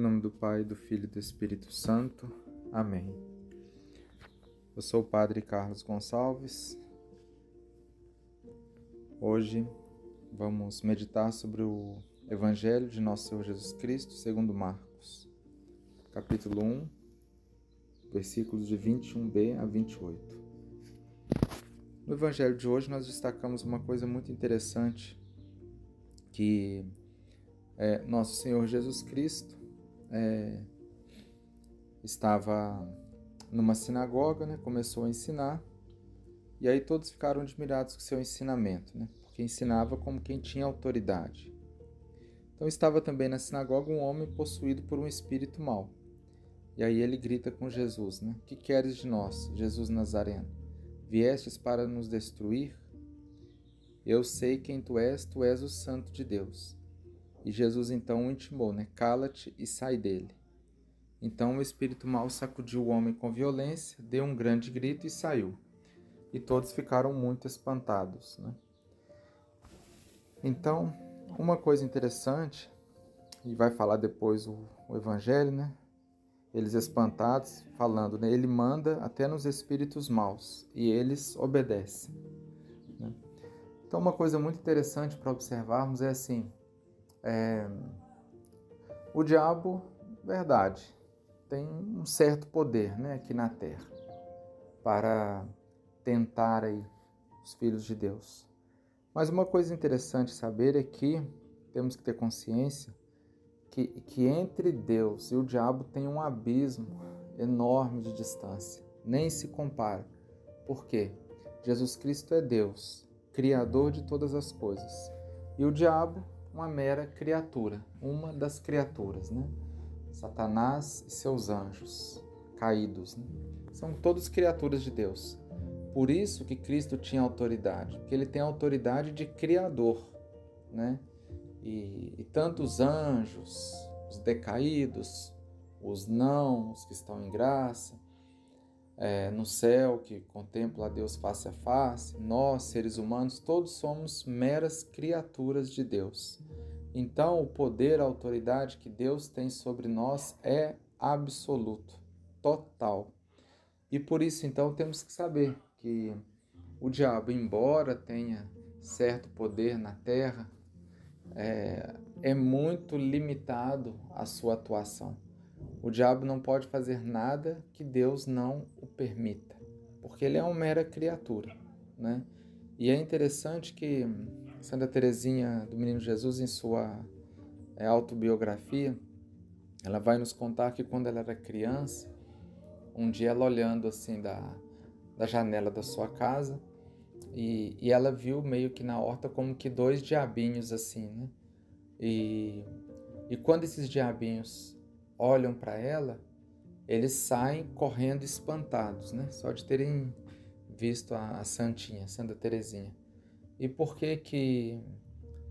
Em nome do Pai, do Filho e do Espírito Santo. Amém. Eu sou o Padre Carlos Gonçalves. Hoje vamos meditar sobre o Evangelho de Nosso Senhor Jesus Cristo, segundo Marcos, capítulo 1, versículos de 21b a 28. No Evangelho de hoje nós destacamos uma coisa muito interessante que é, Nosso Senhor Jesus Cristo é, estava numa sinagoga, né, começou a ensinar, e aí todos ficaram admirados com seu ensinamento, né, porque ensinava como quem tinha autoridade. Então estava também na sinagoga um homem possuído por um espírito mau. E aí ele grita com Jesus, né? Que queres de nós, Jesus Nazareno? Viestes para nos destruir? Eu sei quem tu és, tu és o santo de Deus. E Jesus então o intimou, né? Cala-te e sai dele. Então o espírito mau sacudiu o homem com violência, deu um grande grito e saiu. E todos ficaram muito espantados, né? Então, uma coisa interessante, e vai falar depois o, o Evangelho, né? Eles espantados, falando, né? Ele manda até nos espíritos maus e eles obedecem. Né? Então, uma coisa muito interessante para observarmos é assim: é, o diabo, verdade, tem um certo poder né, aqui na Terra para tentar aí os filhos de Deus. Mas uma coisa interessante saber é que temos que ter consciência que, que entre Deus e o diabo tem um abismo enorme de distância, nem se compara. Por quê? Jesus Cristo é Deus, Criador de todas as coisas, e o diabo uma mera criatura, uma das criaturas, né? Satanás e seus anjos caídos, né? são todos criaturas de Deus. Por isso que Cristo tinha autoridade, porque ele tem autoridade de criador, né? E, e tanto os anjos, os decaídos, os não, os que estão em graça, é, no céu que contempla a Deus face a face, nós, seres humanos, todos somos meras criaturas de Deus. Então, o poder, a autoridade que Deus tem sobre nós é absoluto, total. E por isso, então, temos que saber que o diabo, embora tenha certo poder na terra, é, é muito limitado a sua atuação. O diabo não pode fazer nada que Deus não o permita, porque ele é uma mera criatura, né? E é interessante que Santa Teresinha do Menino Jesus, em sua é, autobiografia, ela vai nos contar que quando ela era criança, um dia ela olhando assim da, da janela da sua casa, e, e ela viu meio que na horta como que dois diabinhos assim, né? E, e quando esses diabinhos olham para ela, eles saem correndo espantados, né? Só de terem visto a, a Santinha, Santa Teresinha. E por que que...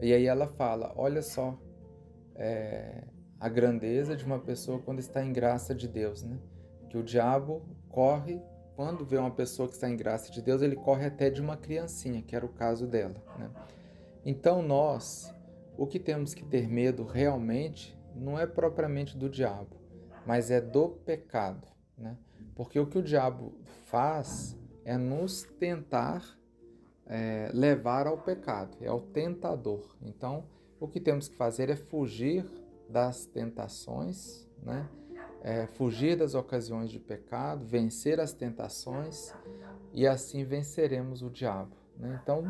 E aí ela fala, olha só é, a grandeza de uma pessoa quando está em graça de Deus, né? Que o diabo corre, quando vê uma pessoa que está em graça de Deus, ele corre até de uma criancinha, que era o caso dela, né? Então nós, o que temos que ter medo realmente não é propriamente do diabo, mas é do pecado, né? Porque o que o diabo faz é nos tentar é, levar ao pecado, é o tentador. Então, o que temos que fazer é fugir das tentações, né? É, fugir das ocasiões de pecado, vencer as tentações e assim venceremos o diabo. Né? Então,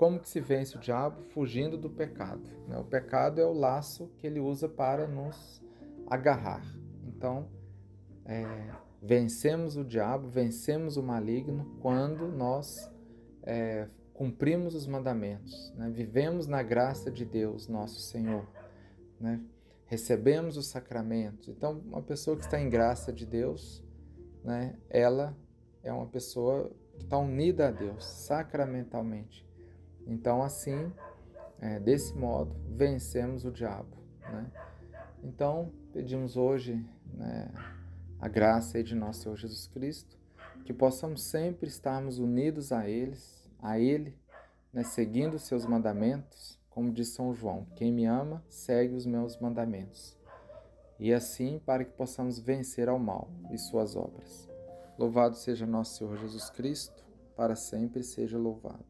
como que se vence o diabo? Fugindo do pecado. Né? O pecado é o laço que ele usa para nos agarrar. Então, é, vencemos o diabo, vencemos o maligno quando nós é, cumprimos os mandamentos, né? vivemos na graça de Deus, nosso Senhor, né? recebemos os sacramentos. Então, uma pessoa que está em graça de Deus, né? ela é uma pessoa que está unida a Deus sacramentalmente. Então, assim, é, desse modo, vencemos o diabo. Né? Então, pedimos hoje né, a graça de nosso Senhor Jesus Cristo, que possamos sempre estarmos unidos a eles, a Ele, né, seguindo os seus mandamentos, como diz São João: quem me ama, segue os meus mandamentos. e assim para que possamos vencer ao mal e suas obras. Louvado seja nosso Senhor Jesus Cristo, para sempre seja louvado.